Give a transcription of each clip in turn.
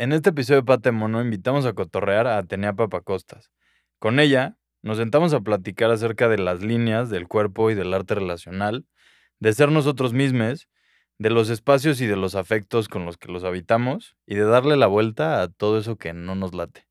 En este episodio de Pate Mono invitamos a cotorrear a Atenea Papacostas. Con ella nos sentamos a platicar acerca de las líneas del cuerpo y del arte relacional, de ser nosotros mismos, de los espacios y de los afectos con los que los habitamos y de darle la vuelta a todo eso que no nos late.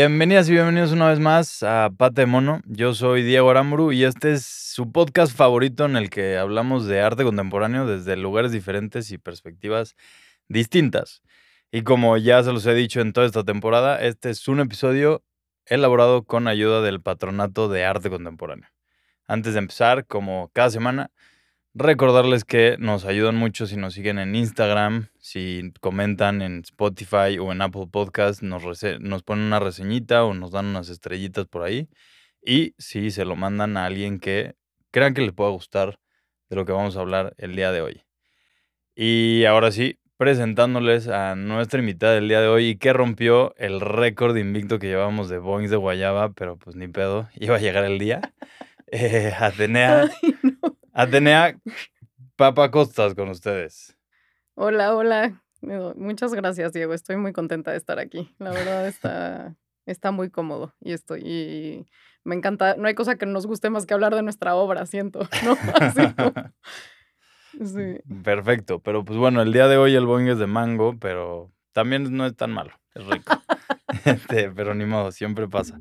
Bienvenidas y bienvenidos una vez más a Pate Mono. Yo soy Diego Aramburu y este es su podcast favorito en el que hablamos de arte contemporáneo desde lugares diferentes y perspectivas distintas. Y como ya se los he dicho en toda esta temporada, este es un episodio elaborado con ayuda del Patronato de Arte Contemporáneo. Antes de empezar, como cada semana, recordarles que nos ayudan mucho si nos siguen en Instagram, si comentan en Spotify o en Apple Podcast, nos, nos ponen una reseñita o nos dan unas estrellitas por ahí. Y si se lo mandan a alguien que crean que les pueda gustar de lo que vamos a hablar el día de hoy. Y ahora sí, presentándoles a nuestra invitada del día de hoy y que rompió el récord invicto que llevábamos de Boings de Guayaba, pero pues ni pedo, iba a llegar el día. Eh, Atenea, Atenea Papa Costas con ustedes. Hola, hola. Muchas gracias, Diego. Estoy muy contenta de estar aquí. La verdad está, está muy cómodo y estoy y me encanta. No hay cosa que nos guste más que hablar de nuestra obra, siento, ¿no? Así como- sí. Perfecto, pero pues bueno, el día de hoy el Boeing es de mango, pero también no es tan malo, es rico. Este, pero ni modo, siempre pasa.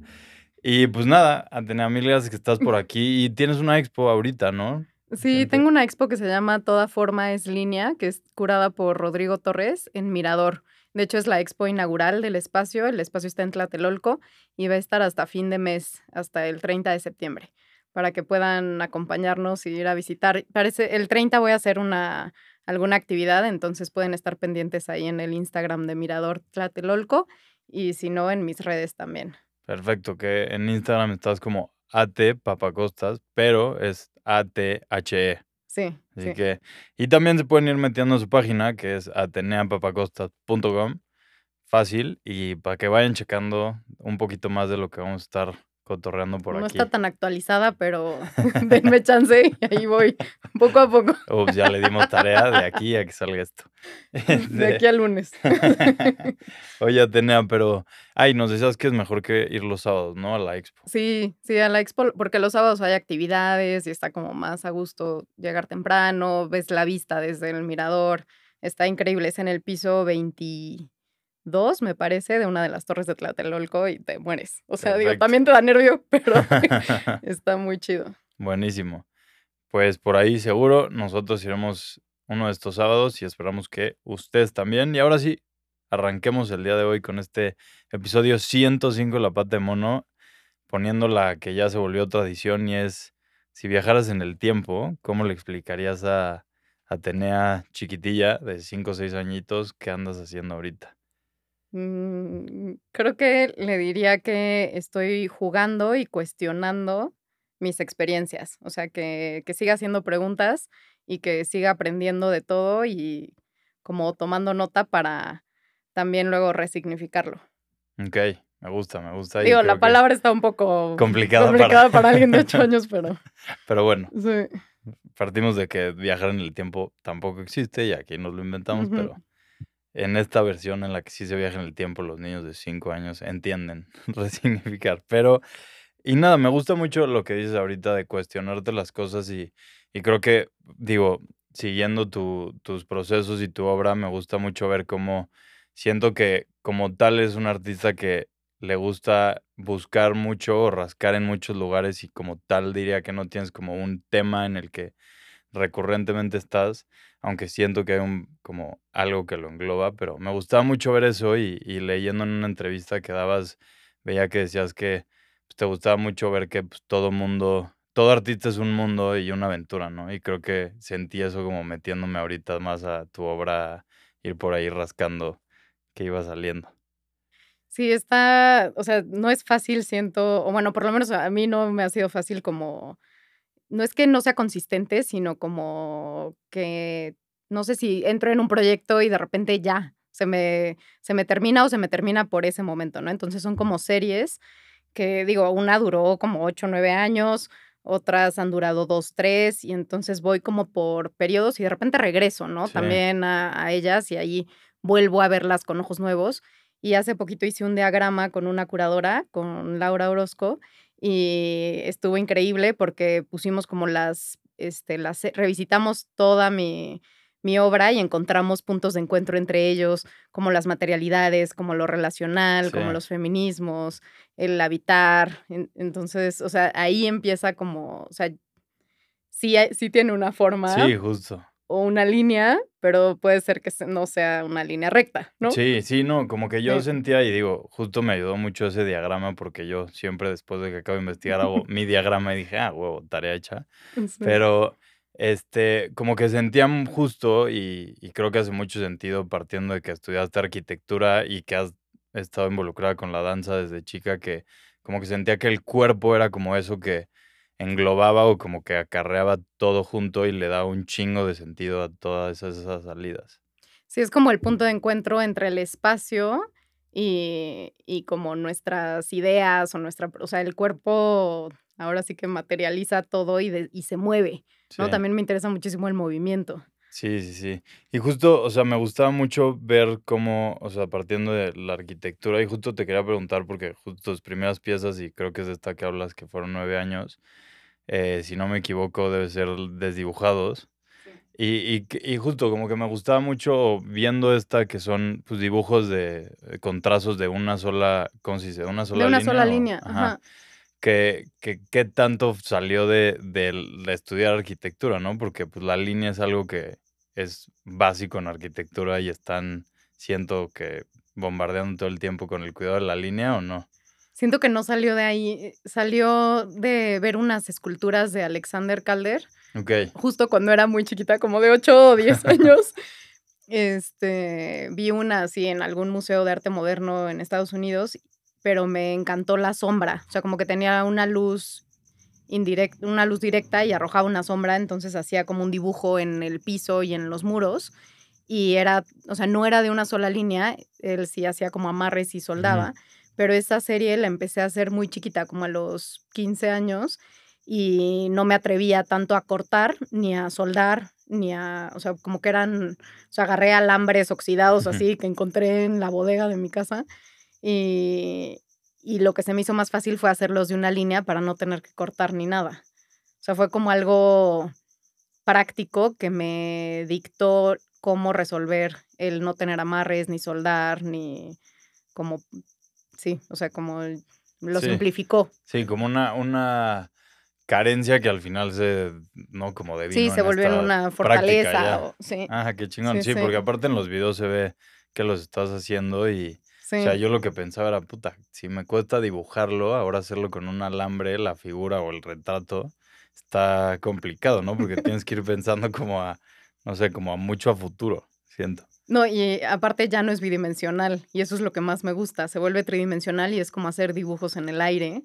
Y pues nada, Atenea, mil gracias que estás por aquí y tienes una expo ahorita, ¿no? Sí, tengo una expo que se llama Toda forma es línea, que es curada por Rodrigo Torres en Mirador. De hecho, es la expo inaugural del espacio. El espacio está en Tlatelolco y va a estar hasta fin de mes, hasta el 30 de septiembre, para que puedan acompañarnos y ir a visitar. Parece, el 30 voy a hacer una, alguna actividad, entonces pueden estar pendientes ahí en el Instagram de Mirador Tlatelolco y si no, en mis redes también. Perfecto, que en Instagram estás como AT Papacostas, pero es ATHE. Sí, Así sí. que, y también se pueden ir metiendo a su página, que es ateneapapacostas.com. Fácil, y para que vayan checando un poquito más de lo que vamos a estar cotorreando por no aquí. está tan actualizada, pero denme chance y ahí voy, poco a poco, Ups, ya le dimos tarea de aquí a que salga esto. de aquí al lunes. Oye, Atenea, pero, ay, nos decías que es mejor que ir los sábados, ¿no? A la expo. Sí, sí, a la expo, porque los sábados hay actividades y está como más a gusto llegar temprano, ves la vista desde el mirador, está increíble, es en el piso 22, me parece, de una de las torres de Tlatelolco y te mueres. O sea, digo, también te da nervio, pero está muy chido. Buenísimo. Pues por ahí seguro nosotros iremos uno de estos sábados y esperamos que ustedes también. Y ahora sí, arranquemos el día de hoy con este episodio 105 de La Pata de Mono, poniendo la que ya se volvió tradición y es, si viajaras en el tiempo, ¿cómo le explicarías a Atenea chiquitilla de 5 o 6 añitos qué andas haciendo ahorita? Mm, creo que le diría que estoy jugando y cuestionando mis experiencias, o sea, que, que siga haciendo preguntas y que siga aprendiendo de todo y como tomando nota para también luego resignificarlo. Ok, me gusta, me gusta. Digo, la palabra está un poco Complicada para- complicada para alguien de 8 años, pero Pero bueno, sí. partimos de que viajar en el tiempo tampoco existe y aquí nos lo inventamos, pero en esta versión en la que sí se viaja en el tiempo, los niños de 5 años entienden resignificar. Pero, y nada, me gusta mucho lo que dices ahorita de cuestionarte las cosas y, y creo que, digo, siguiendo tu- tus procesos y tu obra, me gusta mucho ver cómo siento que como tal es un artista que le gusta buscar mucho o rascar en muchos lugares y como tal diría que no tienes como un tema en el que recurrentemente estás, aunque siento que hay un como algo que lo engloba, pero me gustaba mucho ver eso y, y leyendo en una entrevista que dabas veía que decías que pues, te gustaba mucho ver que pues, todo mundo, todo artista es un mundo y una aventura, ¿no? Y creo que sentí eso como metiéndome ahorita más a tu obra, ir por ahí rascando que iba saliendo. Sí, está, o sea, no es fácil, siento, o bueno, por lo menos a mí no me ha sido fácil como, no es que no sea consistente, sino como que, no sé si entro en un proyecto y de repente ya, se me, se me termina o se me termina por ese momento, ¿no? Entonces son como series que, digo, una duró como ocho o 9 años, otras han durado dos, tres, y entonces voy como por periodos y de repente regreso, ¿no? Sí. También a, a ellas y ahí vuelvo a verlas con ojos nuevos. Y hace poquito hice un diagrama con una curadora, con Laura Orozco, y estuvo increíble porque pusimos como las, este, las, revisitamos toda mi, mi obra y encontramos puntos de encuentro entre ellos, como las materialidades, como lo relacional, como los feminismos, el habitar. En- Entonces, o sea, ahí empieza como, o sea, sí, sí tiene una forma Sí, justo. O una línea, pero puede ser que no sea una línea recta, ¿no? Sí, sí, no, como que yo Sí. sentía y digo, justo me ayudó mucho ese diagrama porque yo siempre después de que acabo de investigar hago mi diagrama y dije, ah, huevo, tarea hecha. Sí. Pero, este, como que sentía justo y, y creo que hace mucho sentido partiendo de que estudiaste arquitectura y que has estado involucrada con la danza desde chica, que como que sentía que el cuerpo era como eso que englobaba o como que acarreaba todo junto y le daba un chingo de sentido a todas esas, esas salidas. Sí, es como el punto de encuentro entre el espacio y, y como nuestras ideas o nuestra, o sea, el cuerpo ahora sí que materializa todo y, de- y se mueve, ¿no? Sí. También me interesa muchísimo el movimiento. Sí, sí, sí. Y justo, o sea, me gustaba mucho ver cómo, o sea, partiendo de la arquitectura, y justo te quería preguntar, porque justo tus primeras piezas, y creo que es de esta que hablas, que fueron nueve años, eh, si no me equivoco, debe ser desdibujados. Y, y, que- y justo como que me gustaba mucho viendo esta, que son pues dibujos de, eh, con trazos de una sola, ¿cómo se dice? De una sola de una línea. sola o- línea. ajá. Ajá. que, que qué tanto salió de, del- de estudiar arquitectura, ¿no? Porque pues la línea es algo que es básico en arquitectura y están, siento que bombardeando todo el tiempo con el cuidado de la línea o no. Siento que no salió de ahí, salió de ver unas esculturas de Alexander Calder, Ok, justo cuando era muy chiquita, como de 8 o 10 años. Este, vi una así en algún museo de arte moderno en Estados Unidos, pero me encantó la sombra, o sea, como que tenía una luz indirecta, una luz directa y arrojaba una sombra, entonces hacía como un dibujo en el piso y en los muros y era, o sea, no era de una sola línea, él sí hacía como amarres y soldaba, pero esa serie la empecé a hacer muy chiquita, como a los 15 años y no me atrevía tanto a cortar ni a soldar ni a, o sea, como que eran, o sea, agarré alambres oxidados así que encontré en la bodega de mi casa y, y lo que se me hizo más fácil fue hacerlos de una línea para no tener que cortar ni nada. O sea, fue como algo práctico que me dictó cómo resolver el no tener amarres, ni soldar, ni como, sí, o sea, como lo Sí. simplificó. sí, como una, una carencia que al final se, no, como de Sí, se volvió en una fortaleza. o- sí, Ah, qué chingón. Sí, Sí, sí. porque aparte en los videos se ve que los estás haciendo y, sí. O sea, yo lo que pensaba era, puta, si me cuesta dibujarlo, ahora hacerlo con un alambre, la figura o el retrato, está complicado, ¿no? Porque tienes que ir pensando como a, no sé, como a mucho a futuro, siento. No, y aparte ya no es bidimensional, y eso es lo que más me gusta. Se vuelve tridimensional y es como hacer dibujos en el aire.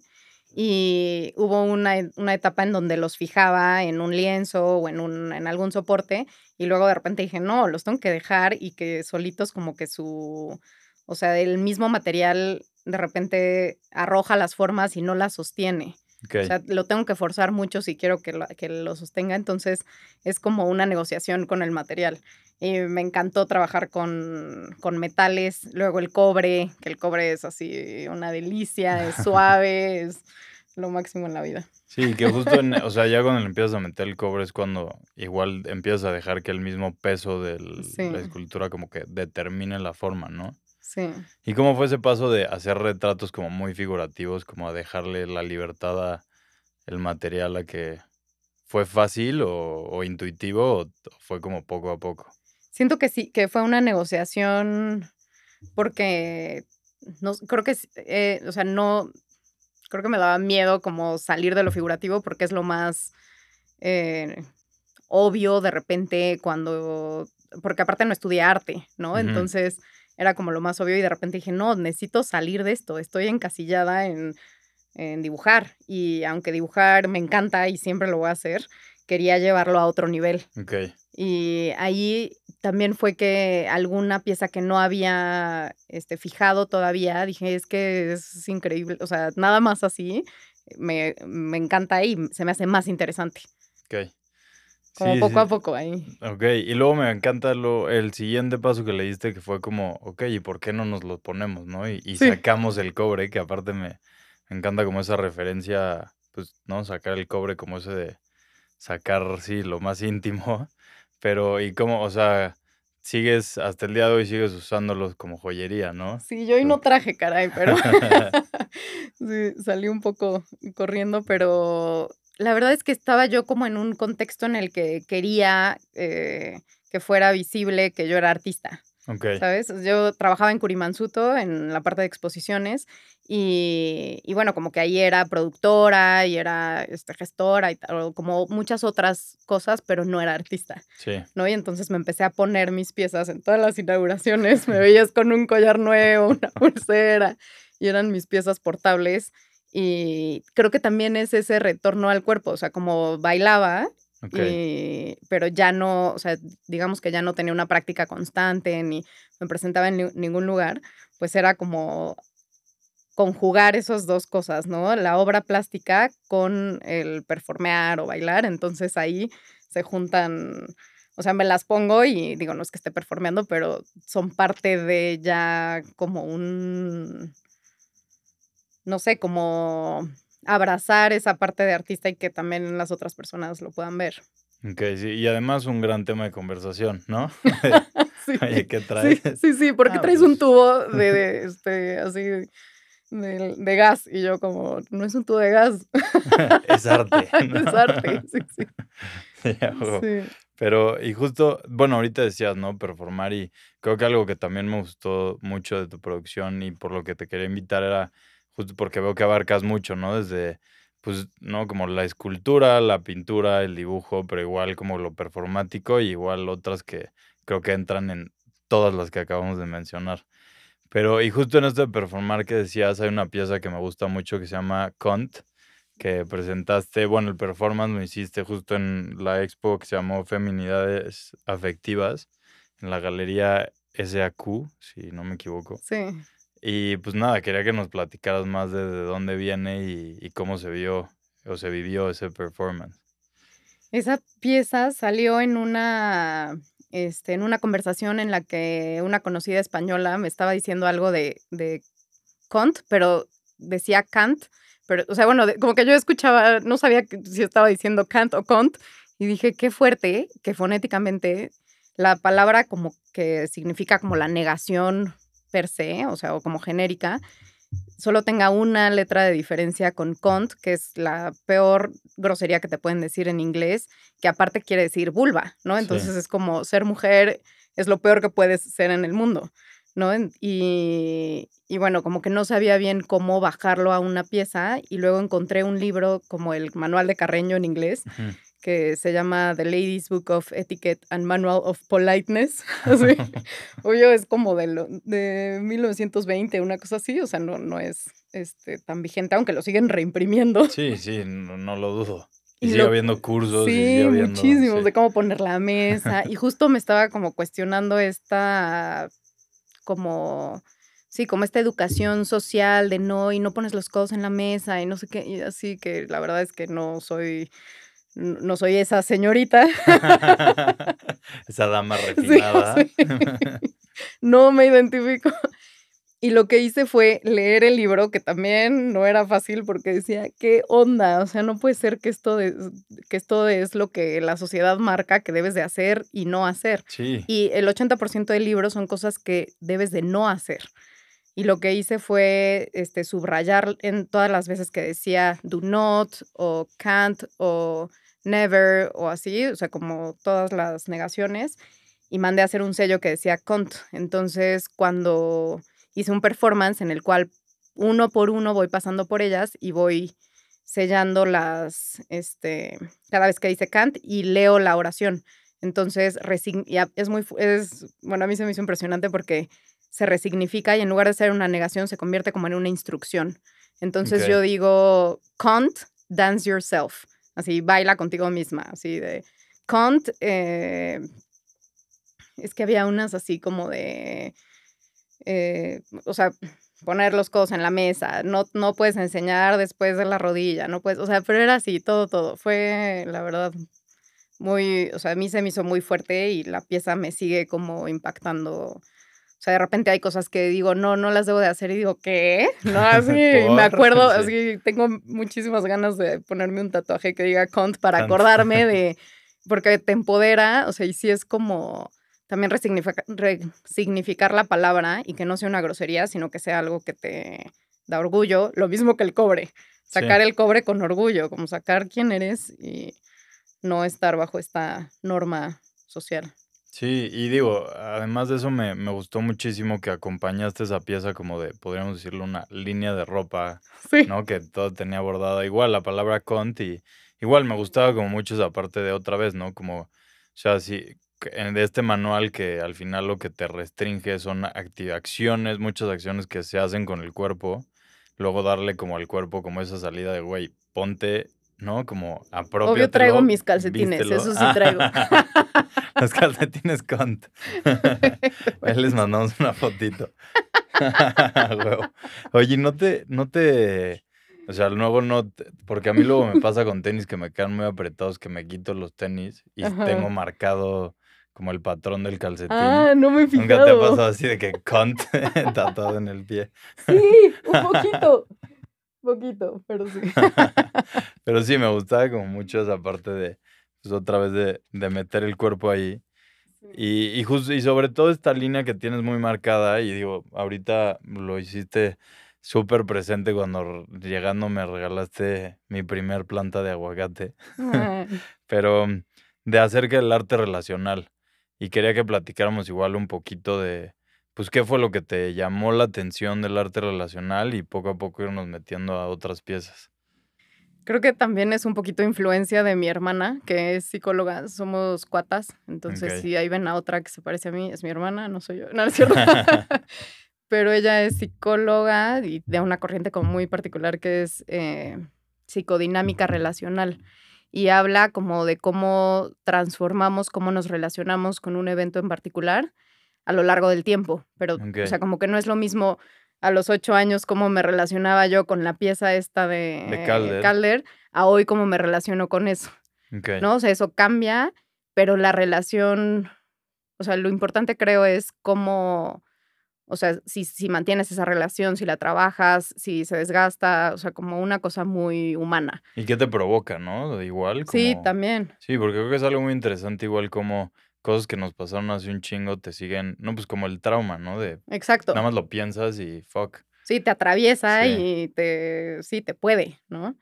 Y hubo una, e- una etapa en donde los fijaba en un lienzo o en, un, en algún soporte, y luego de repente dije, no, los tengo que dejar y que solitos como que su, o sea, el mismo material de repente arroja las formas y no las sostiene. Ok, O sea, lo tengo que forzar mucho si quiero que lo, que lo sostenga. Entonces, es como una negociación con el material. Y me encantó trabajar con, con metales. Luego el cobre, que el cobre es así una delicia, es suave, es lo máximo en la vida. sí, que justo, en, o sea, ya cuando le empiezas a meter el cobre es cuando igual empiezas a dejar que el mismo peso de Sí. la escultura como que determine la forma, ¿no? Sí. ¿Y cómo fue ese paso de hacer retratos como muy figurativos, como a dejarle la libertad a el material a que fue fácil o, o intuitivo o fue como poco a poco? Siento que sí, que fue una negociación porque no, creo que, eh, o sea, no, creo que me daba miedo como salir de lo figurativo porque es lo más eh, obvio de repente cuando, porque aparte no estudié arte, ¿no? Entonces era como lo más obvio y de repente dije, no, necesito salir de esto, estoy encasillada en, en dibujar y aunque dibujar me encanta y siempre lo voy a hacer, quería llevarlo a otro nivel. Ok. Y ahí también fue que alguna pieza que no había este, fijado todavía, dije, es que es increíble, o sea, nada más así, me, me encanta y se me hace más interesante. Como Sí, poco sí. a poco ahí. Ok, y luego me encanta lo, el siguiente paso que le diste, que fue como, ok, ¿y por qué no nos lo ponemos, no? Y, y Sí. sacamos el cobre, que aparte me, me encanta como esa referencia, pues, ¿no? Sacar el cobre como ese de sacar, sí, lo más íntimo, pero, ¿y cómo, o sea, sigues, hasta el día de hoy sigues usándolos como joyería, ¿no? Sí, yo hoy no traje, caray, pero sí, salí un poco corriendo, pero la verdad es que estaba yo como en un contexto en el que quería eh, que fuera visible que yo era artista. Ok, ¿sabes? Yo trabajaba en Curimansuto, en la parte de exposiciones, y, y bueno, como que ahí era productora y era este, gestora y tal, como muchas otras cosas, pero no era artista, sí, ¿no? Y entonces me empecé a poner mis piezas en todas las inauguraciones, me veías con un collar nuevo, una pulsera, y eran mis piezas portables. Y creo que también es ese retorno al cuerpo, o sea, como bailaba, y- pero ya no, o sea, digamos que ya no tenía una práctica constante ni me presentaba en ni- ningún lugar, pues era como conjugar esas dos cosas, ¿no? La obra plástica con el performear o bailar, entonces ahí se juntan, o sea, me las pongo y digo, no es que esté performeando, pero son parte de ya como un, no sé, como abrazar esa parte de artista y que también las otras personas lo puedan ver. ok, sí, y además un gran tema de conversación, ¿no? Sí. Oye, ¿qué Sí, traes? sí, sí, porque Ah, traes pues. un tubo de, de, este, así, de, de gas. Y yo como, no es un tubo de gas, es arte. ¿no? es arte. Sí, sí. Pero, y justo, bueno, ahorita decías, ¿no? Performar y creo que algo que también me gustó mucho de tu producción y por lo que te quería invitar era justo porque veo que abarcas mucho, ¿no? Desde, pues, ¿no? Como la escultura, la pintura, el dibujo, pero igual como lo performático y igual otras que creo que entran en todas las que acabamos de mencionar. Pero, y justo en esto de performar que decías, hay una pieza que me gusta mucho que se llama Cont, que presentaste, bueno, el performance lo hiciste justo en la expo que se llamó Feminidades Afectivas, en la galería SAQ, si no me equivoco. Sí. Y pues nada, quería que nos platicaras más de, de dónde viene y, y cómo se vio o se vivió ese performance. Esa pieza salió en una, este, en una conversación en la que una conocida española me estaba diciendo algo de, de Kant, pero decía Kant, pero, o sea, bueno, como que yo escuchaba, no sabía si estaba diciendo Kant o Kant, y dije, qué fuerte que fonéticamente la palabra como que significa como la negación per se, o sea, o como genérica, solo tenga una letra de diferencia con Kant, que es la peor grosería que te pueden decir en inglés, que aparte quiere decir vulva, ¿no? Sí. Entonces es como ser mujer es lo peor que puedes ser en el mundo, ¿no? Y, y bueno, como que no sabía bien cómo bajarlo a una pieza y luego encontré un libro como el Manual de Carreño en inglés. Que se llama The Ladies Book of Etiquette and Manual of Politeness. Así. Obvio, es como de, lo- de 1920, una cosa así, o sea, no, no es este, tan vigente, aunque lo siguen reimprimiendo. Sí, sí, no, no lo dudo. Y, Y sigue lo- habiendo cursos. y sigue habiendo, muchísimos, sí. de cómo poner la mesa. Y justo me estaba como cuestionando esta, como, sí, como esta educación social de no, y no pones los codos en la mesa y no sé qué, y así que la verdad es que no soy, no soy esa señorita. Esa dama Sí, refinada. sí. no me identifico. Y lo que hice fue leer el libro, que también no era fácil porque decía, ¿qué onda? O sea, no puede ser que esto, de- que esto es lo que la sociedad marca que debes de hacer y no hacer. Sí. Y el 80% del libro son cosas que debes de no hacer. Y lo que hice fue este, subrayar en todas las veces que decía do not o can't o never o así, o sea, como todas las negaciones. Y mandé a hacer un sello que decía cont. Entonces, cuando hice un performance en el cual uno por uno voy pasando por ellas y voy sellando las, este, cada vez que dice Kant y leo la oración. Entonces, es muy, es, bueno, a mí se me hizo impresionante porque se resignifica y en lugar de ser una negación se convierte como en una instrucción. Entonces yo digo, Kant, dance yourself. Así, baila contigo misma. Así de, Kant, eh, es que había unas así como de, eh, o sea, poner los codos en la mesa, no, no puedes enseñar después de la rodilla, no puedes, o sea, pero era así, todo, todo. Fue, la verdad, muy, o sea, a mí se me hizo muy fuerte y la pieza me sigue como impactando. O sea, de repente hay cosas que digo, no, no las debo de hacer y digo, ¿qué? No, así, me acuerdo, sí. así, tengo muchísimas ganas de ponerme un tatuaje que diga Kant para acordarme de, porque te empodera, o sea, y sí es como también resignifica- resignificar la palabra y que no sea una grosería, sino que sea algo que te da orgullo, lo mismo que el cobre, sacar el cobre con orgullo, como sacar quién eres y no estar bajo esta norma social. Sí, y digo, además de eso me, me gustó muchísimo que acompañaste esa pieza como de, podríamos decirlo, una línea de ropa, Sí. ¿no? Que todo tenía bordada igual la palabra cont y igual me gustaba como mucho esa parte de otra vez, ¿no? Como, o sea, sí, que en de este manual que al final lo que te restringe son acti- acciones, muchas acciones que se hacen con el cuerpo, luego darle como al cuerpo como esa salida de, güey, ponte, ¿no? Como apropiatelo. Obvio traigo mis calcetines, vístelo. eso sí traigo. Los calcetines cont. Ahí les mandamos una fotito. Oye, no te, no te, o sea, luego no, te- porque a mí luego me pasa con tenis que me quedan muy apretados, que me quito los tenis y Ajá. tengo marcado como el patrón del calcetín. Ah, no me he fijado. Nunca te ha pasado así de que cont tatuado en el pie. Sí, un poquito. Poquito, pero sí. Pero sí, me gustaba como mucho esa parte de, pues otra vez de, de meter el cuerpo ahí. Y, y, jus- y sobre todo esta línea que tienes muy marcada, y digo, ahorita lo hiciste súper presente cuando llegando me regalaste mi primer planta de aguacate, Ay, pero mm, de acerca del arte relacional. Y quería que platicáramos igual un poquito de, pues, qué fue lo que te llamó la atención del arte relacional y poco a poco irnos metiendo a otras piezas. Creo que también es un poquito influencia de mi hermana, que es psicóloga. Somos cuatas. Entonces, Ok. si ahí ven a otra que se parece a mí, es mi hermana, no soy yo. No, no es cierto. Pero ella es psicóloga y de una corriente como muy particular que es eh, psicodinámica relacional. Y habla como de cómo transformamos, cómo nos relacionamos con un evento en particular a lo largo del tiempo. Pero, o sea, como que no es lo mismo a los ocho años cómo me relacionaba yo con la pieza esta de, De Calder. Calder, a hoy cómo me relaciono con eso. ¿no? O sea, eso cambia, pero la relación, o sea, lo importante creo es cómo, o sea, si, si mantienes esa relación, si la trabajas, si se desgasta, o sea, como una cosa muy humana. ¿Y qué te provoca, no? Igual. Sí, como- también. Sí, porque creo que es algo muy interesante, igual como cosas que nos pasaron hace un chingo te siguen, no, pues como el trauma, ¿no? De Exacto. nada más lo piensas y fuck. Sí, te atraviesa Sí. y te, sí, te puede, ¿no?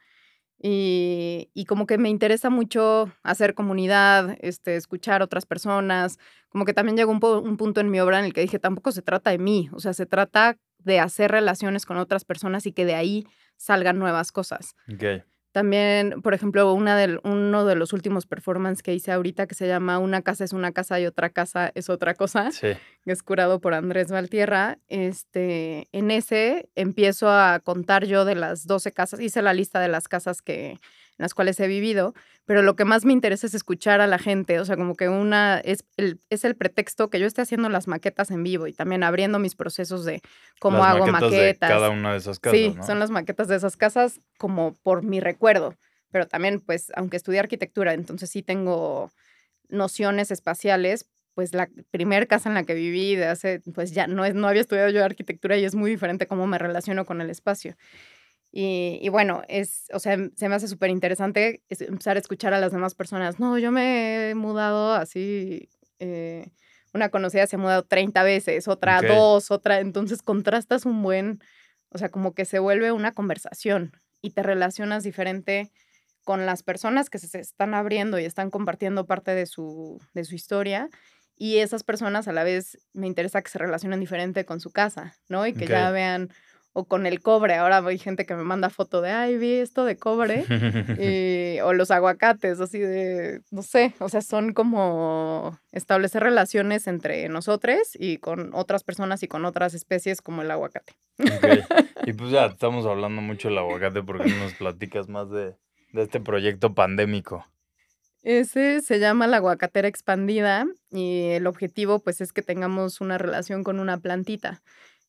Y, y como que me interesa mucho hacer comunidad, este, escuchar otras personas, como que también llegó un, po- un punto en mi obra en el que dije, tampoco se trata de mí, o sea, se trata de hacer relaciones con otras personas y que de ahí salgan nuevas cosas. Ok. También, por ejemplo, una del, uno de los últimos performances que hice ahorita que se llama Una casa es una casa y otra casa es otra cosa Sí. que es curado por Andrés Valtierra, este, en ese empiezo a contar yo de las 12 casas, hice la lista de las casas que, las cuales he vivido, pero lo que más me interesa es escuchar a la gente, o sea, como que una, es el, es el pretexto que yo esté haciendo las maquetas en vivo y también abriendo mis procesos de cómo Las hago maquetas. maquetas. De cada una de esas casas, sí, ¿no? son las maquetas de esas casas como por mi recuerdo, pero también, pues, aunque estudié arquitectura, entonces sí tengo nociones espaciales, pues la primer casa en la que viví de hace, pues ya no, es, no había estudiado yo arquitectura y es muy diferente cómo me relaciono con el espacio. Y, y bueno, es, o sea, se me hace súper interesante es- empezar a escuchar a las demás personas. No, yo me he mudado así, eh, una conocida se ha mudado 30 veces, otra dos, otra, entonces contrastas un buen, o sea, como que se vuelve una conversación y te relacionas diferente con las personas que se están abriendo y están compartiendo parte de su, de su historia y esas personas a la vez me interesa que se relacionen diferente con su casa, ¿no? Y que ya vean, o con el cobre, ahora hay gente que me manda foto de, ay, vi esto de cobre, y- o los aguacates, así de, no sé, o sea, son como establecer relaciones entre nosotros y con otras personas y con otras especies como el aguacate. Y pues ya estamos hablando mucho del aguacate porque no nos platicas más de, de este proyecto pandémico. Ese se llama la aguacatera expandida y el objetivo pues es que tengamos una relación con una plantita.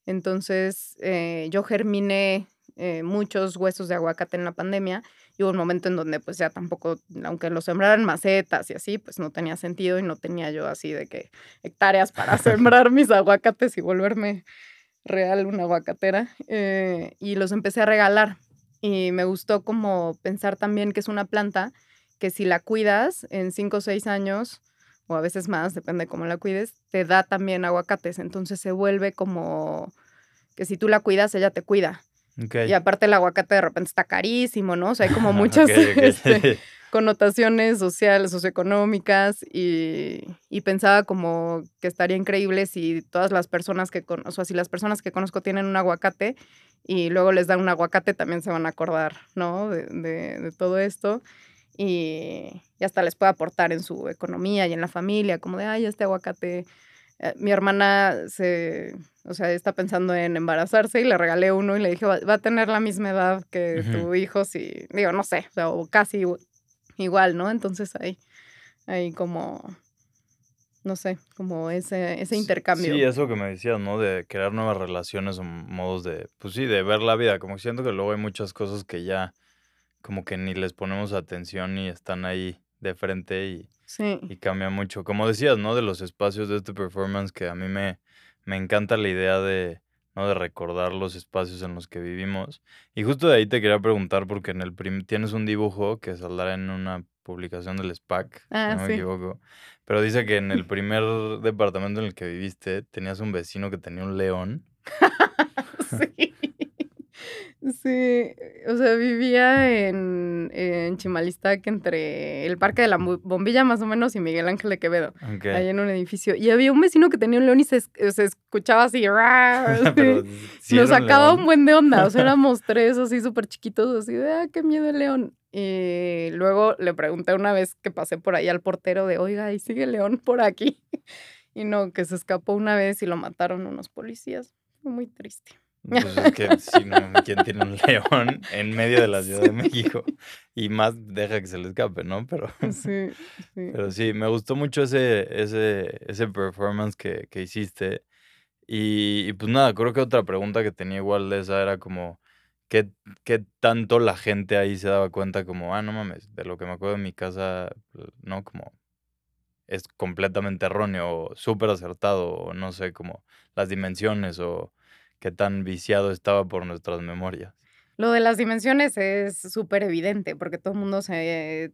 Entonces eh, yo germiné eh, muchos huesos de aguacate en la pandemia y hubo un momento en donde pues ya tampoco, aunque lo sembraran macetas y así, pues no tenía sentido y no tenía yo así de que hectáreas para sembrar mis aguacates y volverme real una aguacatera. eh, y los empecé a regalar y me gustó como pensar también que es una planta que si la cuidas en 5 o 6 años, o a veces más, depende de cómo la cuides, te da también aguacates. Entonces se vuelve como que si tú la cuidas, ella te cuida. Ok. Y aparte el aguacate de repente está carísimo, ¿no? O sea, hay como muchas este, connotaciones sociales, socioeconómicas y, y pensaba como que estaría increíble si todas las personas que, con- o sea, si las personas que conozco tienen un aguacate y luego les dan un aguacate, también se van a acordar, ¿no? De, de- de todo esto y, y hasta les puede aportar en su economía y en la familia, como de, ay, este aguacate. Eh, mi hermana se, o sea, está pensando en embarazarse y le regalé uno y le dije, va, va a tener la misma edad que tu hijo, si, digo, no sé, o, sea, o casi igu- igual, ¿no? Entonces ahí, ahí como, no sé, como ese, ese intercambio. Sí, eso que me decías, ¿no? De crear nuevas relaciones o modos de, pues sí, de ver la vida. Como siento que luego hay muchas cosas que ya como que ni les ponemos atención y están ahí de frente y, Sí, y cambia mucho. Como decías, ¿no? De los espacios de este performance que a mí me, me encanta la idea de, ¿no? De recordar los espacios en los que vivimos. Y justo de ahí te quería preguntar porque en el prim- tienes un dibujo que saldrá en una publicación del SPAC, si Ah, no me equivoco. Pero dice que en el primer departamento en el que viviste tenías un vecino que tenía un león. sí. Sí, o sea, vivía en, en Chimalistac entre el Parque de la Bombilla más o menos y Miguel Ángel de Quevedo, ahí en un edificio. Y había un vecino que tenía un león y se, es- se escuchaba así, Nos un sacaba un buen de onda, o sea, éramos tres así súper chiquitos, así de, ah, qué miedo el león. Y luego le pregunté una vez que pasé por ahí al portero de, oiga, ¿y sigue el león por aquí? Y no, que se escapó una vez y lo mataron unos policías. Fue muy triste. Pues es que si no, ¿quién tiene un león en medio de la Ciudad de México? Y más deja que se le escape, ¿no? Pero, Sí, sí. pero sí, me gustó mucho ese, ese, ese performance que, que hiciste. Y, y pues nada, creo que otra pregunta que tenía igual de esa era como, ¿qué, qué tanto la gente ahí se daba cuenta como, ah, no mames, de lo que me acuerdo de mi casa, ¿no? Como es completamente erróneo o súper acertado o no sé, como las dimensiones o qué tan viciado estaba por nuestras memorias. Lo de las dimensiones es súper evidente porque todo el mundo se,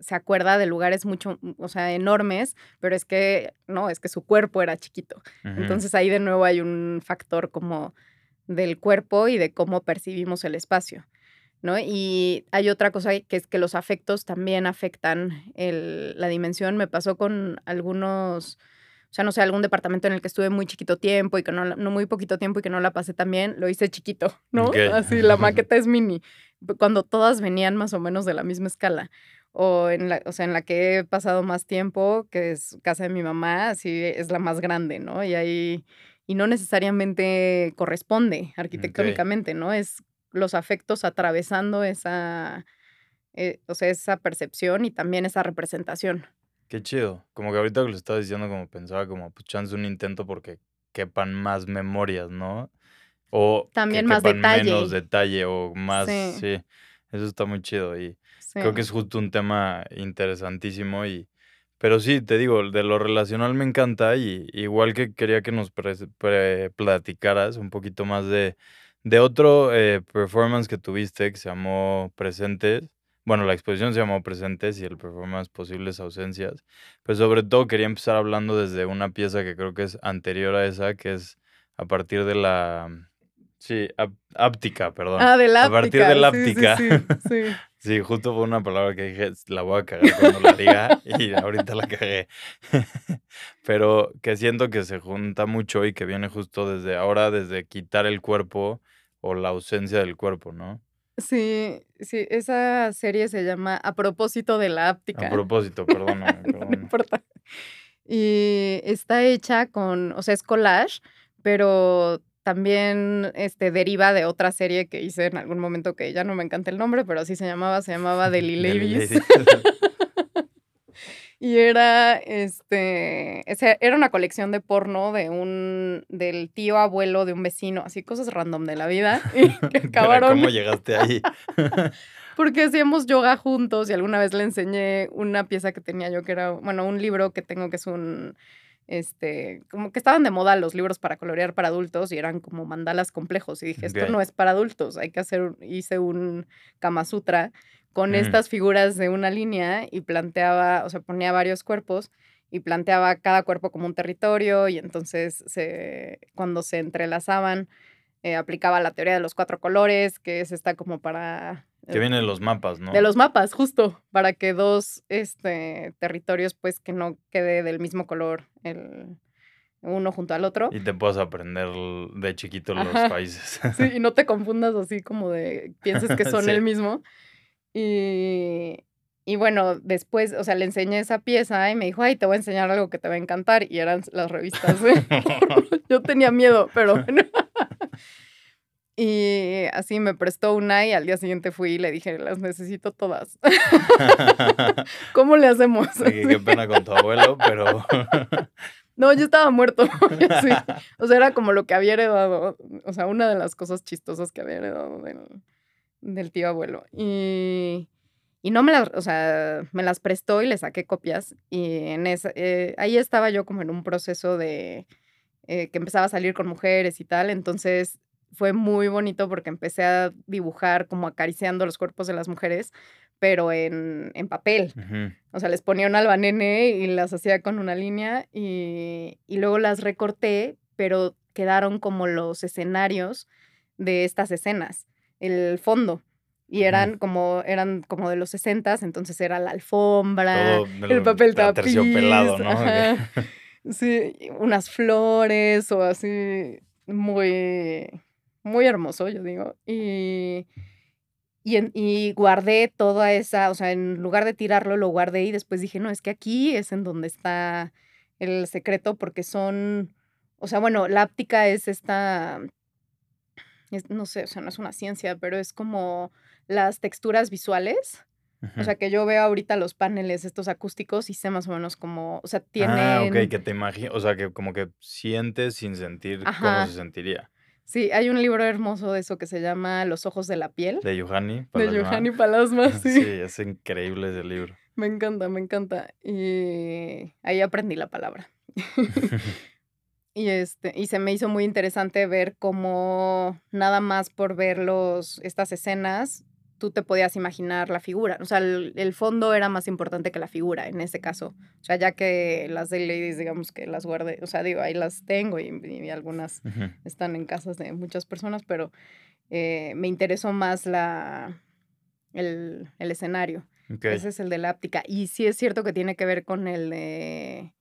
se acuerda de lugares mucho, o sea, enormes, pero es que, no, es que su cuerpo era chiquito. Entonces ahí de nuevo hay un factor como del cuerpo y de cómo percibimos el espacio, ¿no? Y hay otra cosa que es que los afectos también afectan el- la dimensión. Me pasó con algunos, o sea, no sé, algún departamento en el que estuve muy chiquito tiempo y que no, la- no muy poquito tiempo y que no la pasé tan bien, lo hice chiquito, ¿no? Ok. Así, la maqueta es mini, cuando todas venían más o menos de la misma escala. O en la, o sea, en la que he pasado más tiempo, que es casa de mi mamá, así es la más grande, ¿no? Y ahí, y no necesariamente corresponde arquitectónicamente, ¿no? Es los afectos atravesando esa, eh, o sea, esa percepción y también esa representación. Qué chido. Como que ahorita que lo estaba diciendo, como pensaba, como pues chance un intento porque quepan más memorias, ¿no? O que También más detalle. menos detalle o más, Sí. sí. Eso está muy chido y Sí. creo que es justo un tema interesantísimo y pero sí, te digo, de lo relacional me encanta y igual que quería que nos pre- platicaras un poquito más de, de otro eh, performance que tuviste que se llamó Presentes. Bueno, la exposición se llamó Presentes y el performance Posibles Ausencias. Pues sobre todo quería empezar hablando desde una pieza que creo que es anterior a esa, que es a partir de la... Sí, áp- áptica, perdón. Ah, de la a partir de la sí, sí, áptica. Sí, sí. Sí, justo fue una palabra que dije, la voy a cagar cuando la diga y ahorita la cagué. Pero que siento que se junta mucho y que viene justo desde ahora, desde quitar el cuerpo o la ausencia del cuerpo, ¿no? Sí, sí, esa serie se llama A propósito de la A áptica. propósito, perdóname, No importa. Y está hecha con, o sea, es collage, pero también este, deriva de otra serie que hice en algún momento que ya no me encanta el nombre, pero así se llamaba, se llamaba Ladies. Ladies. Y era, este, era una colección de porno de un, del tío abuelo de un vecino, así cosas random de la vida, y que acabaron ¿Cómo llegaste ahí? porque hacíamos yoga juntos y alguna vez le enseñé una pieza que tenía yo que era, bueno, un libro que tengo que es un, este, como que estaban de moda los libros para colorear para adultos y eran como mandalas complejos y dije, esto no es para adultos, hay que hacer, hice un Kama Sutra con Mm. estas figuras de una línea y planteaba, o sea, ponía varios cuerpos y planteaba cada cuerpo como un territorio y entonces se, cuando se entrelazaban eh, aplicaba la teoría de los cuatro colores, que es esta como para... Que vienen los mapas, ¿no? De los mapas, justo, para que dos este, territorios, pues, que no quede del mismo color el uno junto al otro. Y te puedas aprender de chiquito los Ajá. países. Sí, y no te confundas así como de, pienses que son Sí. el mismo. Y, y bueno, después, o sea, le enseñé esa pieza y me dijo, ay, te voy a enseñar algo que te va a encantar. Y eran las revistas. Yo tenía miedo, pero bueno. Y así me prestó una y al día siguiente fui y le dije, las necesito todas. ¿Cómo le hacemos? Que qué pena con tu abuelo, pero... No, yo estaba muerto. Sí. O sea, era como lo que había heredado. O sea, una de las cosas chistosas que había heredado del, del tío abuelo. Y, y no me las, o sea, me las prestó y le saqué copias. Y en esa, eh, ahí estaba yo como en un proceso de eh, que empezaba a salir con mujeres y tal. Entonces fue muy bonito porque empecé a dibujar como acariciando los cuerpos de las mujeres, pero en, en papel. O sea, les ponía un albanene y las hacía con una línea y, y luego las recorté, pero quedaron como los escenarios de estas escenas, el fondo. Y eran como, eran como de los 60 entonces era la alfombra, Todo el papel tapiz. aterciopelado, ¿no? ajá. Sí, unas flores o así, muy, muy hermoso, yo digo. Y, y, en- y guardé toda esa, o sea, en lugar de tirarlo, lo guardé y después dije, no, es que aquí es en donde está el secreto porque son, o sea, bueno, la áptica es esta, es- no sé, o sea, no es una ciencia, pero es como las texturas visuales. O sea, que yo veo ahorita los paneles estos acústicos y sé más o menos como, o sea, tienen... Ah, ok, que te imaginas, o sea, que como que sientes sin sentir cómo se sentiría. Sí, hay un libro hermoso de eso que se llama Los ojos de la piel, De Yohani. de. Johanny Palasma, sí. Sí, es increíble ese libro. Me encanta, me encanta. Y ahí aprendí la palabra. Y este, y se me hizo muy interesante ver cómo nada más por ver los, estas escenas, tú te podías imaginar la figura. O sea, el, el fondo era más importante que la figura en ese caso. O sea, ya que las de ladies, digamos que las guardé, o sea, digo, ahí las tengo y, y algunas están en casas de muchas personas, pero eh, me interesó más la, el, el escenario. Ok. Ese es el de la áptica. Y sí es cierto que tiene que ver con el de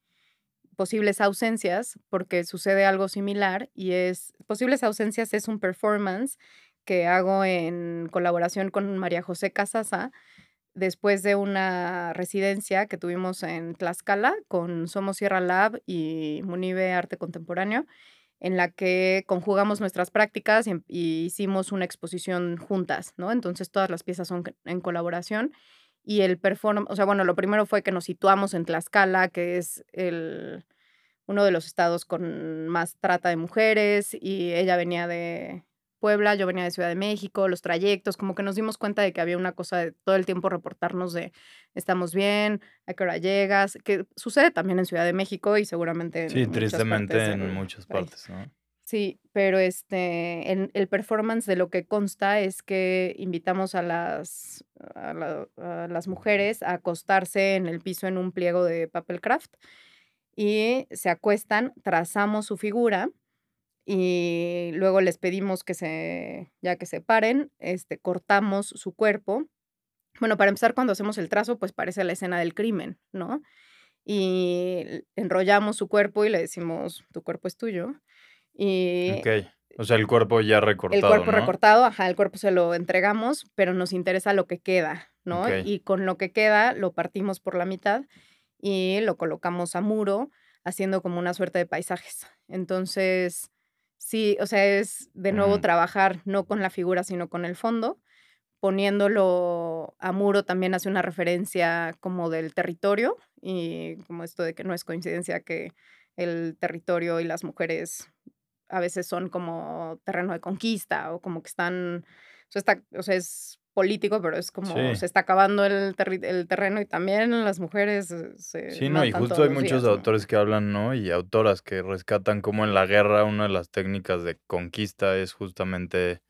posibles ausencias, porque sucede algo similar y es, posibles ausencias es un performance que hago en colaboración con María José Casasa después de una residencia que tuvimos en Tlaxcala con Somos Sierra Lab y Munive Arte Contemporáneo, en la que conjugamos nuestras prácticas em- y hicimos una exposición juntas, ¿no? Entonces todas las piezas son en colaboración y el performance, o sea, bueno, lo primero fue que nos situamos en Tlaxcala, que es el, uno de los estados con más trata de mujeres, y ella venía de Puebla, yo venía de Ciudad de México, los trayectos, como que nos dimos cuenta de que había una cosa de todo el tiempo reportarnos de estamos bien, a qué hora llegas, que sucede también en Ciudad de México y seguramente en Sí, muchas tristemente partes en del muchas partes, ¿no? Sí, pero este, en el performance de lo que consta es que invitamos a las, a, la- a las mujeres a acostarse en el piso en un pliego de papel craft y se acuestan, trazamos su figura y luego les pedimos que se, ya que se paren, este, cortamos su cuerpo Bueno, para empezar, cuando hacemos el trazo, pues parece la escena del crimen, ¿no? Y enrollamos su cuerpo y le decimos, tu cuerpo es tuyo. Y Ok. O sea, el cuerpo ya el recortado, cuerpo ¿no? recortado, ajá, el cuerpo se lo entregamos, pero nos interesa lo que queda, ¿no? Y con lo que queda lo partimos por la mitad y lo colocamos a muro, haciendo como una suerte de paisajes. Entonces, sí, o sea, es de nuevo Mm. trabajar no con la figura, sino con el fondo. Poniéndolo a muro también hace una referencia como del territorio y como esto de que no es coincidencia que el territorio y las mujeres a veces son como terreno de conquista o como que están, o sea, está- o sea, es político, pero es como Sí. se está acabando el, terri- el terreno y también las mujeres eh, se Sí, no, y justo hay muchos días, ¿no? autores que hablan, ¿no? Y autoras que rescatan como en la guerra una de las técnicas de conquista es justamente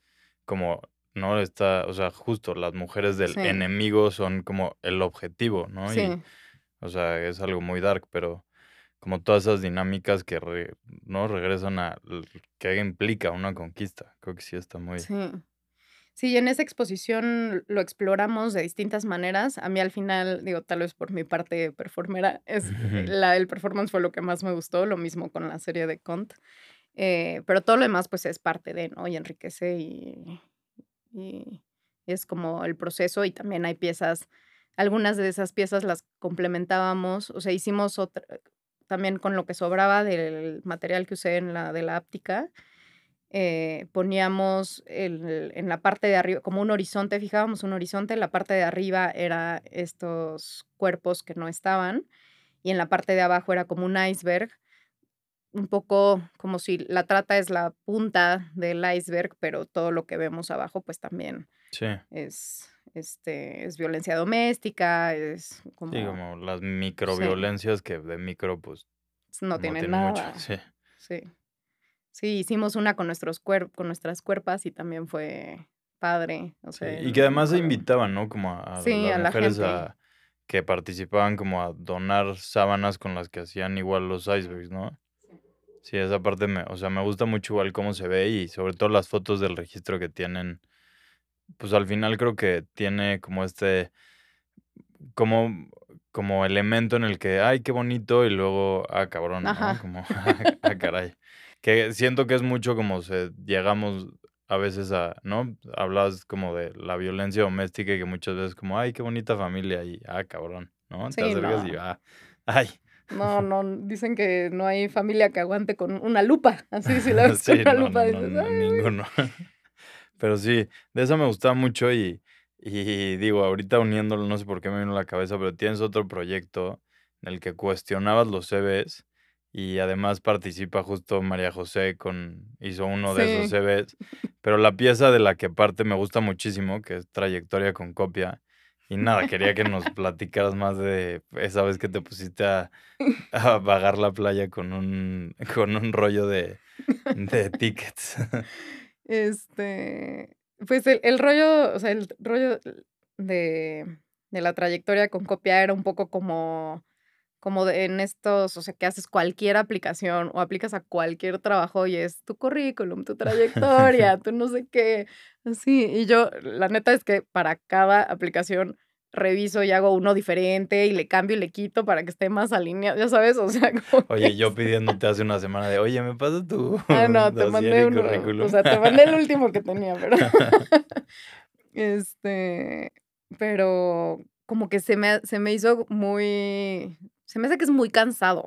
como, ¿no? Está, o sea, justo las mujeres del Sí. enemigo son como el objetivo, ¿no? Y, Sí, o sea, es algo muy dark, pero como todas esas dinámicas que, re- ¿no? Regresan a que implica una conquista. Creo que sí está muy... sí. Sí, en esa exposición lo exploramos de distintas maneras. A mí al final, digo, tal vez por mi parte performera, es, eh, la, el performance fue lo que más me gustó, lo mismo con la serie de Kont. Eh, pero todo lo demás, pues es parte de, ¿no? Y enriquece y, y es como el proceso. Y también hay piezas, algunas de esas piezas las complementábamos, o sea, hicimos otra, también con lo que sobraba del material que usé en la de la áptica eh, poníamos el- en la parte de arriba, como un horizonte, fijábamos un horizonte, la parte de arriba era estos cuerpos que no estaban y en la parte de abajo era como un iceberg, un poco como si la trata es la punta del iceberg, pero todo lo que vemos abajo pues también Sí, es, este, es violencia doméstica, es como, sí, como las microviolencias que de micro, pues, no no tiene tienen mucho. nada. Sí. Sí. Sí, hicimos una con nuestros cuer- con nuestras cuerpas y también fue padre. O Sí, sea, y que además se invitaban, ¿no? Como a, a Sí, las a la mujeres gente. a que participaban como a donar sábanas con las que hacían igual los icebergs, ¿no? Sí, esa parte me, o sea, me gusta mucho igual cómo se ve y sobre todo las fotos del registro que tienen. Pues al final creo que tiene como este, como, como elemento en el que, ay, qué bonito, y luego, ah, cabrón. Como, ah, caray. Que siento que es mucho como se llegamos a veces a, ¿no? Hablas como de la violencia doméstica y que muchas veces como, ay, qué bonita familia, y, ah, cabrón, ¿no? Te Sí, acercas y, ah, ay. No, no, dicen que no hay familia que aguante con una lupa. Así, si la ves con Sí, una no, lupa, no, no, dices, ninguno. Pero sí, de eso me gustaba mucho y, y digo, ahorita uniéndolo, no sé por qué me vino a la cabeza, pero tienes otro proyecto en el que cuestionabas los CVs y además participa justo María José con, hizo uno de esos. CVs, pero la pieza de la que parte me gusta muchísimo, que es Trayectoria con Copia. Y nada, quería que nos platicaras más de esa vez que te pusiste a, a vagar la playa con un, con un rollo de, de tickets. Este, pues el, el rollo, o sea, el rollo de, de la trayectoria con copia era un poco como, como de- en estos, o sea, que haces cualquier aplicación o aplicas a cualquier trabajo y es tu currículum, tu trayectoria, tu no sé qué, así. Y yo, la neta es que para cada aplicación reviso y hago uno diferente y le cambio y le quito para que esté más alineado, ya sabes, o sea, como Oye, que yo pidiéndote hace una semana de, oye, ¿me pasas tu Ah, no, te mandé uno. currículum? O sea, te mandé el último que tenía, pero. este. Pero como que se me, se me hizo muy. Se me hace que es muy cansado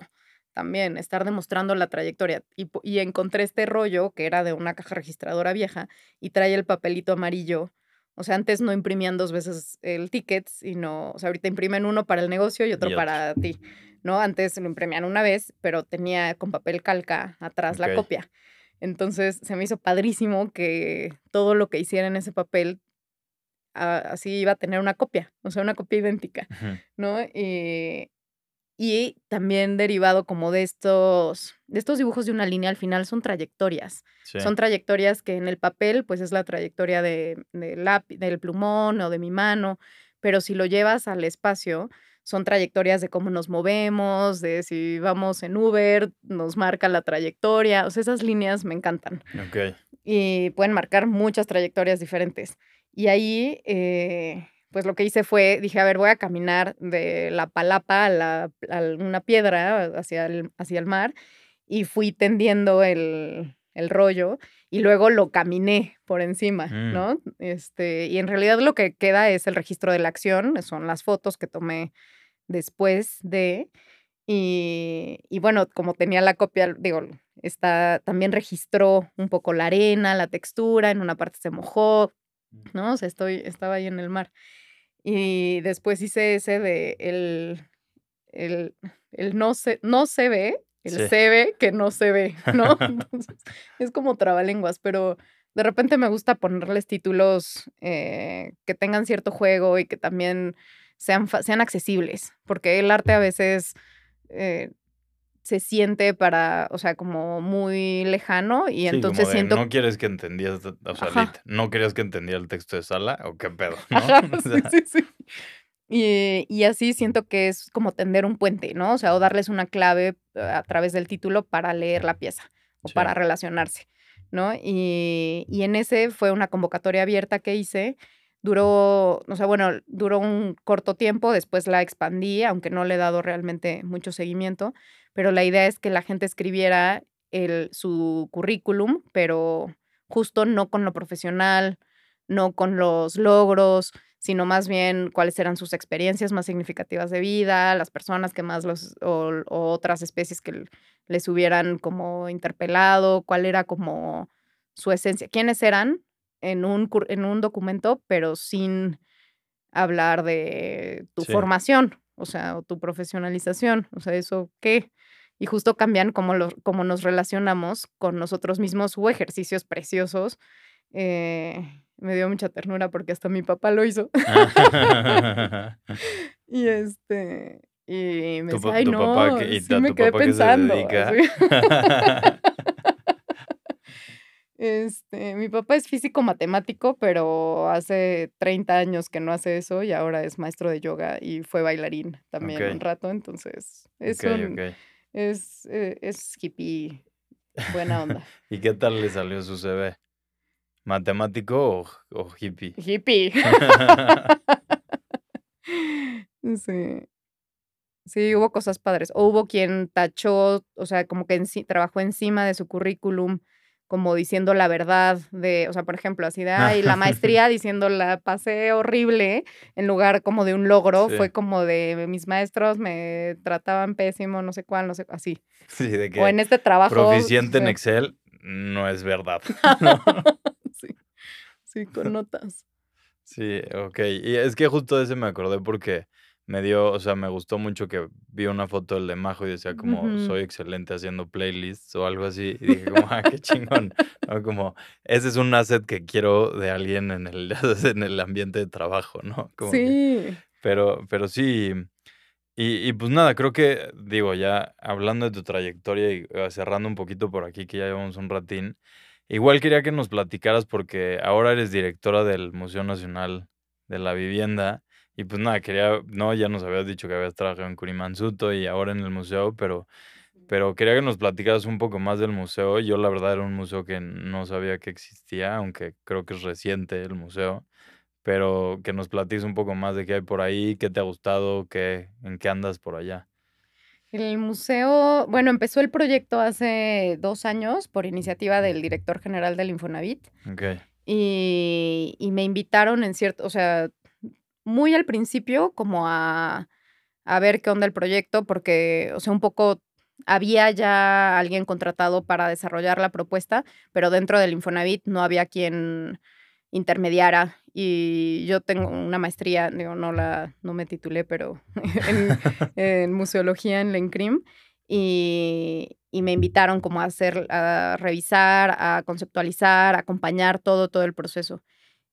también estar demostrando la trayectoria. Y, encontré este rollo que era de una caja registradora vieja y trae el papelito amarillo. O sea, antes no imprimían dos veces el ticket, sino, o sea, ahorita imprimen uno para el negocio y otro Y otro. para ti, ¿no? Antes lo imprimían una vez, pero tenía con papel calca atrás la copia. Entonces se me hizo padrísimo que todo lo que hiciera en ese papel ah, así iba a tener una copia, o sea, una copia idéntica. ¿no? Y, y también derivado como de estos, de estos dibujos de una línea, al final son trayectorias. Sí, Son trayectorias que en el papel, pues es la trayectoria de, del lápiz, del plumón o de mi mano, pero si lo llevas al espacio, son trayectorias de cómo nos movemos, de si vamos en Uber, nos marca la trayectoria, o sea, esas líneas me encantan y pueden marcar muchas trayectorias diferentes. Y ahí, eh, pues lo que hice fue, dije, a ver, voy a caminar de la palapa a, la, a una piedra hacia el, hacia el mar y fui tendiendo el, el rollo y luego lo caminé por encima, Mm. ¿no? Este, y en realidad lo que queda es el registro de la acción, son las fotos que tomé después de, y, y bueno, como tenía la copia, digo, está, también registró un poco la arena, la textura, en una parte se mojó, ¿no? O sea, estoy, estaba ahí en el mar. Y después hice ese de el, el, el no, se, no se ve, el Sí. se ve que no se ve, ¿no? Entonces, es como trabalenguas, pero de repente me gusta ponerles títulos eh, que tengan cierto juego y que también sean, sean accesibles, porque el arte a veces eh, se siente para, o sea, como muy lejano y Sí, entonces como de, siento... no quieres que entendías, o sea, Ajá. lit, no querías que entendiera el texto de sala o qué pedo, ¿no? Ajá, O sí, sea, sí, sí. Y, y así siento que es como tender un puente, ¿no? O sea, o darles una clave eh, a través del título para leer la pieza o Sí. para relacionarse, ¿no? Y, y en ese fue una convocatoria abierta que hice. Duró, o sea, bueno, duró un corto tiempo, después la expandí, aunque no le he dado realmente mucho seguimiento, pero la idea es que la gente escribiera el, su currículum, pero justo no con lo profesional, no con los logros, sino más bien cuáles eran sus experiencias más significativas de vida, las personas que más los, o, o otras especies que les hubieran como interpelado, cuál era como su esencia, quiénes eran en un, en un documento, pero sin hablar de tu Sí. formación, o sea, o tu profesionalización, o sea, eso qué. Y justo cambian cómo, lo- cómo nos relacionamos con nosotros mismos, hubo ejercicios preciosos. eh, me dio mucha ternura porque hasta mi papá lo hizo. y este. Y me Tu decía, ay, tu no, papá que- y sí me quedé que se pensando. dedica. Este, mi papá es físico matemático, pero hace 30 años que no hace eso y ahora es maestro de yoga y fue bailarín también un rato, entonces es Ok, un- ok. es, eh, es hippie, buena onda. ¿Y qué tal le salió su CV? ¿Matemático o, o hippie? hippie. Sí. Sí, hubo cosas padres. O hubo quien tachó, o sea, como que trabajó encima de su currículum, como diciendo la verdad de, o sea, por ejemplo, así de, ay, la maestría diciendo la pasé horrible, en lugar como de un logro, Sí. fue como de mis maestros me trataban pésimo, no sé cuál, no sé, así. Sí, de O en que este trabajo. proficiente en Excel no es verdad. sí, sí, con notas. Sí, ok. Y es que justo de ese me acordé porque me dio, o sea, me gustó mucho que vi una foto del de Majo y decía como, soy excelente haciendo playlists o algo así. Y dije como, ah, qué chingón. ¿no? Como, ese es un asset que quiero de alguien en el, en el ambiente de trabajo, ¿no? Como que- Sí. pero, pero sí. Y, y pues nada, creo que, digo, ya hablando de tu trayectoria y eh, cerrando un poquito por aquí, que ya llevamos un ratín, igual quería que nos platicaras porque ahora eres directora del Museo Nacional de la Vivienda. Y pues nada, quería, no, ya nos habías dicho que habías trabajado en Curimansuto y ahora en el museo, pero, pero quería que nos platicaras un poco más del museo. Yo la verdad era un museo que no sabía que existía, aunque creo que es reciente el museo pero que nos platiques un poco más de qué hay por ahí, qué te ha gustado, qué, en qué andas por allá. El museo, bueno, empezó el proyecto hace dos años por iniciativa del director general del Infonavit Ok, y, y me invitaron en cierto, o sea, muy al principio como a, a ver qué onda el proyecto, porque, o sea, un poco había ya alguien contratado para desarrollar la propuesta, pero dentro del Infonavit no había quien intermediara y yo tengo una maestría, digo, no la, no me titulé, pero en, en museología en la INCRIM y, y me invitaron como a hacer, a revisar, a conceptualizar, a acompañar todo, todo el proceso.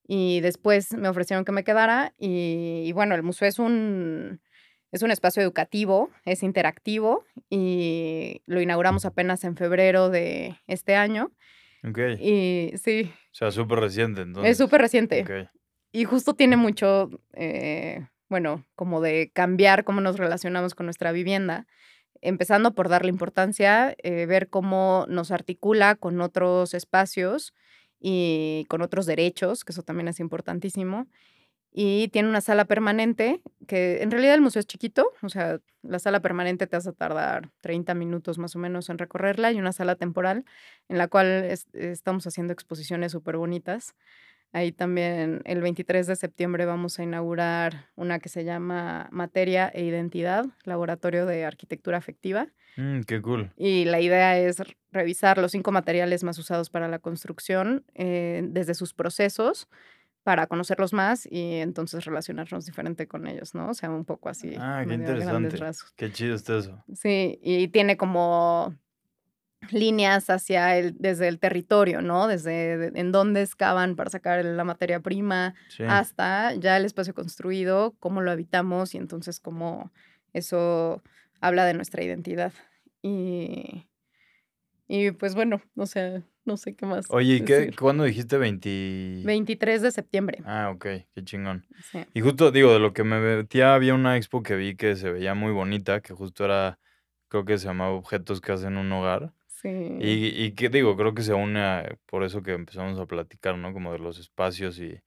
Y después me ofrecieron que me quedara y, y bueno, el museo es un, es un espacio educativo, es interactivo y lo inauguramos apenas en febrero de este año. ok. Y sí, O sea, súper reciente entonces. es súper reciente. Ok, Y justo tiene mucho, eh, bueno, como de cambiar cómo nos relacionamos con nuestra vivienda, empezando por darle importancia, eh, ver cómo nos articula con otros espacios y con otros derechos, que eso también es importantísimo. y tiene una sala permanente, que en realidad el museo es chiquito, o sea, la sala permanente te hace tardar 30 minutos más o menos en recorrerla, y una sala temporal en la cual es- estamos haciendo exposiciones súper bonitas. Ahí también el 23 de septiembre vamos a inaugurar una que se llama Materia e Identidad, Laboratorio de Arquitectura Afectiva. Mm, qué cool. Y la idea es revisar los cinco materiales más usados para la construcción eh, desde sus procesos para conocerlos más y entonces relacionarnos diferente con ellos, ¿no? O sea, un poco así. Ah, qué interesante. Qué chido está eso. Sí, y tiene como líneas hacia el, desde el territorio, ¿no? Desde de- en dónde excavan para sacar la materia prima Sí. hasta ya el espacio construido, cómo lo habitamos y entonces cómo eso habla de nuestra identidad. Y, y pues bueno, o sea, no sé qué más. Oye, ¿y qué, cuándo dijiste 20? 23 de septiembre. Ah, ok, qué chingón. sí. Y justo digo, de lo que me metía, había una expo que vi que se veía muy bonita, que justo era, creo que se llamaba Objetos que hacen un hogar. Y, y que digo, creo que se une a- por eso que empezamos a platicar, ¿no? Como de los espacios y,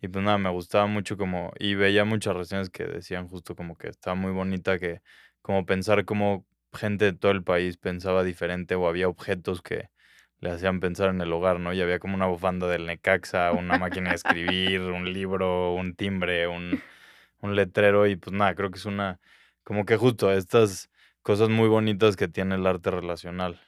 y pues nada, me gustaba mucho como, y veía muchas reseñas que decían justo como que estaba muy bonita, que como pensar como gente de todo el país pensaba diferente o había objetos que le hacían pensar en el hogar, ¿no? Y había como una bufanda del Necaxa, una máquina de escribir, un libro, un timbre, un, un letrero y pues nada, creo que es una, como que justo estas cosas muy bonitas que tiene el arte relacional.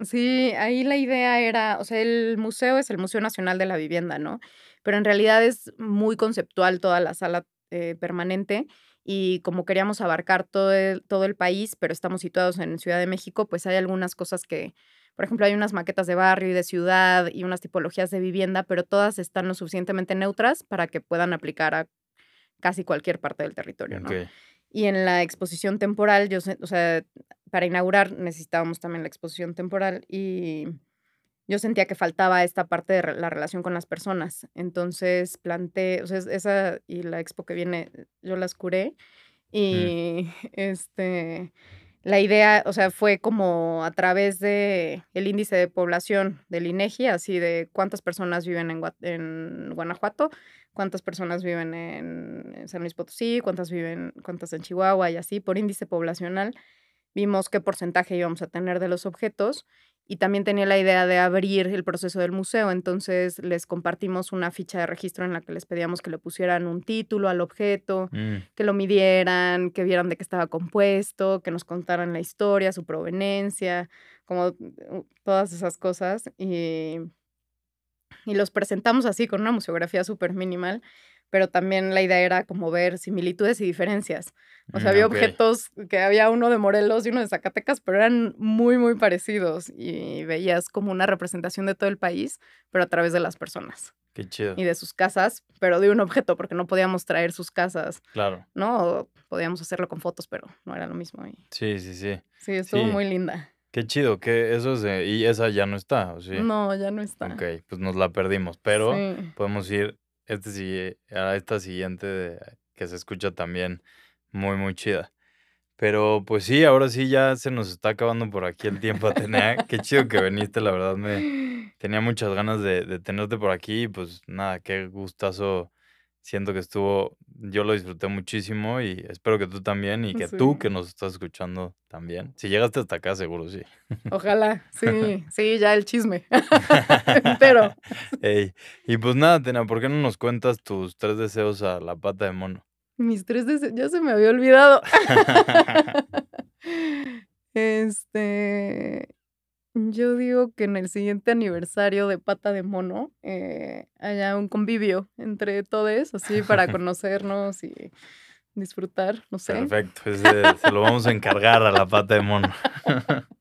Sí, ahí la idea era, o sea, el museo es el Museo Nacional de la Vivienda, ¿no? Pero en realidad es muy conceptual toda la sala eh, permanente y como queríamos abarcar todo el, todo el país, pero estamos situados en Ciudad de México, pues hay algunas cosas que, por ejemplo, hay unas maquetas de barrio y de ciudad y unas tipologías de vivienda, pero todas están lo suficientemente neutras para que puedan aplicar a casi cualquier parte del territorio, ¿no? Y en la exposición temporal, yo, sé- o sea, para inaugurar necesitábamos también la exposición temporal y yo sentía que faltaba esta parte de la relación con las personas. Entonces planteé, o sea, es- esa y la expo que viene, yo las curé y este, la idea, o sea, fue como a través de el índice de población del INEGI, así de cuántas personas viven en, en Guanajuato, cuántas personas viven en, en San Luis Potosí, cuántas viven, cuántas en Chihuahua y así, por índice poblacional, vimos qué porcentaje íbamos a tener de los objetos y también tenía la idea de abrir el proceso del museo, entonces les compartimos una ficha de registro en la que les pedíamos que le pusieran un título al objeto, Mm, que lo midieran, que vieran de qué estaba compuesto, que nos contaran la historia, su proveniencia, como uh, todas esas cosas. Y, y los presentamos así, con una museografía súper minimal, pero también la idea era como ver similitudes y diferencias. O sea, mm, había ok. objetos que había uno de Morelos y uno de Zacatecas, pero eran muy, muy parecidos y veías como una representación de todo el país, pero a través de las personas Qué chido. y de sus casas, pero de un objeto, porque no podíamos traer sus casas Claro. ¿no? Podíamos hacerlo con fotos, pero no era lo mismo. Y Sí, sí, sí. sí, estuvo Sí. muy linda. Qué chido, que eso es de- y esa ya no está, ¿o sí? No, ya no está. Ok, pues nos la perdimos, pero Sí. podemos ir este, a esta siguiente de- que se escucha también muy, muy chida. Pero pues sí, ahora sí ya se nos está acabando por aquí el tiempo, Atenea. Qué chido que viniste, la verdad me tenía muchas ganas de, de tenerte por aquí pues nada, qué gustazo. Siento que estuvo, yo lo disfruté muchísimo y espero que tú también y que tú que nos estás escuchando también. Si llegaste hasta acá, seguro sí. Ojalá, sí, sí, ya el chisme. pero Ey, Y pues nada, Tena, ¿por qué no nos cuentas tus tres deseos a la pata de mono? mis tres deseos, ya se me había olvidado. este, yo digo que en el siguiente aniversario de Pata de Mono eh, haya un convivio entre todos, así para conocernos y disfrutar, no sé. Perfecto, ese se lo vamos a encargar a la pata de mono.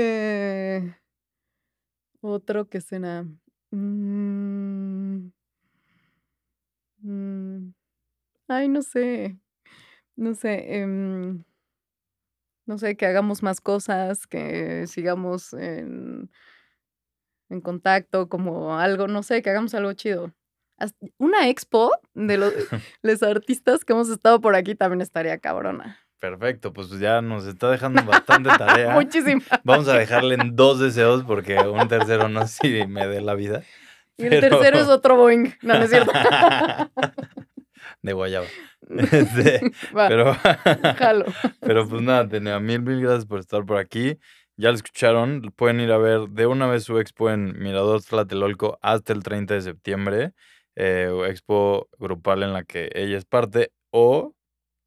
Eh, otro que será. mm, mm, ay, no sé. No sé. em, no sé, que hagamos más cosas, que sigamos en, en contacto, como algo, no sé, que hagamos algo chido. Una expo de los, los artistas que hemos estado por aquí también estaría cabrona. Perfecto, pues ya nos está dejando bastante tarea. Muchísima. Vamos a dejarle en dos deseos porque un tercero no sé si me dé la vida. Y el pero- tercero es otro Boeing. No, no es cierto. De guayaba. Este, Va, pero, jalo. pero pues nada, Tenea, mil, mil gracias por estar por aquí. Ya lo escucharon, pueden ir a ver de una vez su expo en Mirador Tlatelolco hasta el 30 de septiembre, eh, expo grupal en la que ella es parte, o,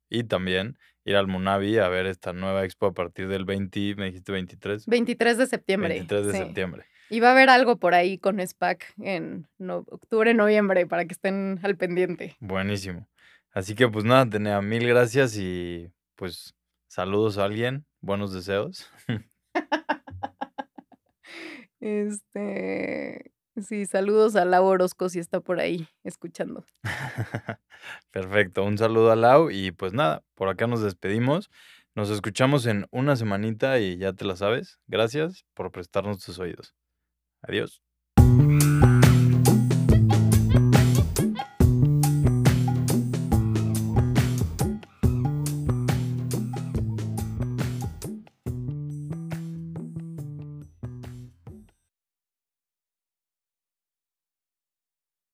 y también ir al Munavi a ver esta nueva expo a partir del 20, me dijiste 23, 23 de septiembre. 23 de sí. septiembre. Y va a haber algo por ahí con SPAC en no- octubre, noviembre, para que estén al pendiente. Buenísimo. Así que pues nada, Tenea, mil gracias y pues saludos a alguien, buenos deseos. Este, sí, saludos a Lau Orozco si está por ahí escuchando. Perfecto, un saludo a Lau y pues nada, por acá nos despedimos. Nos escuchamos en una semanita y ya te la sabes. Gracias por prestarnos tus oídos. Adiós.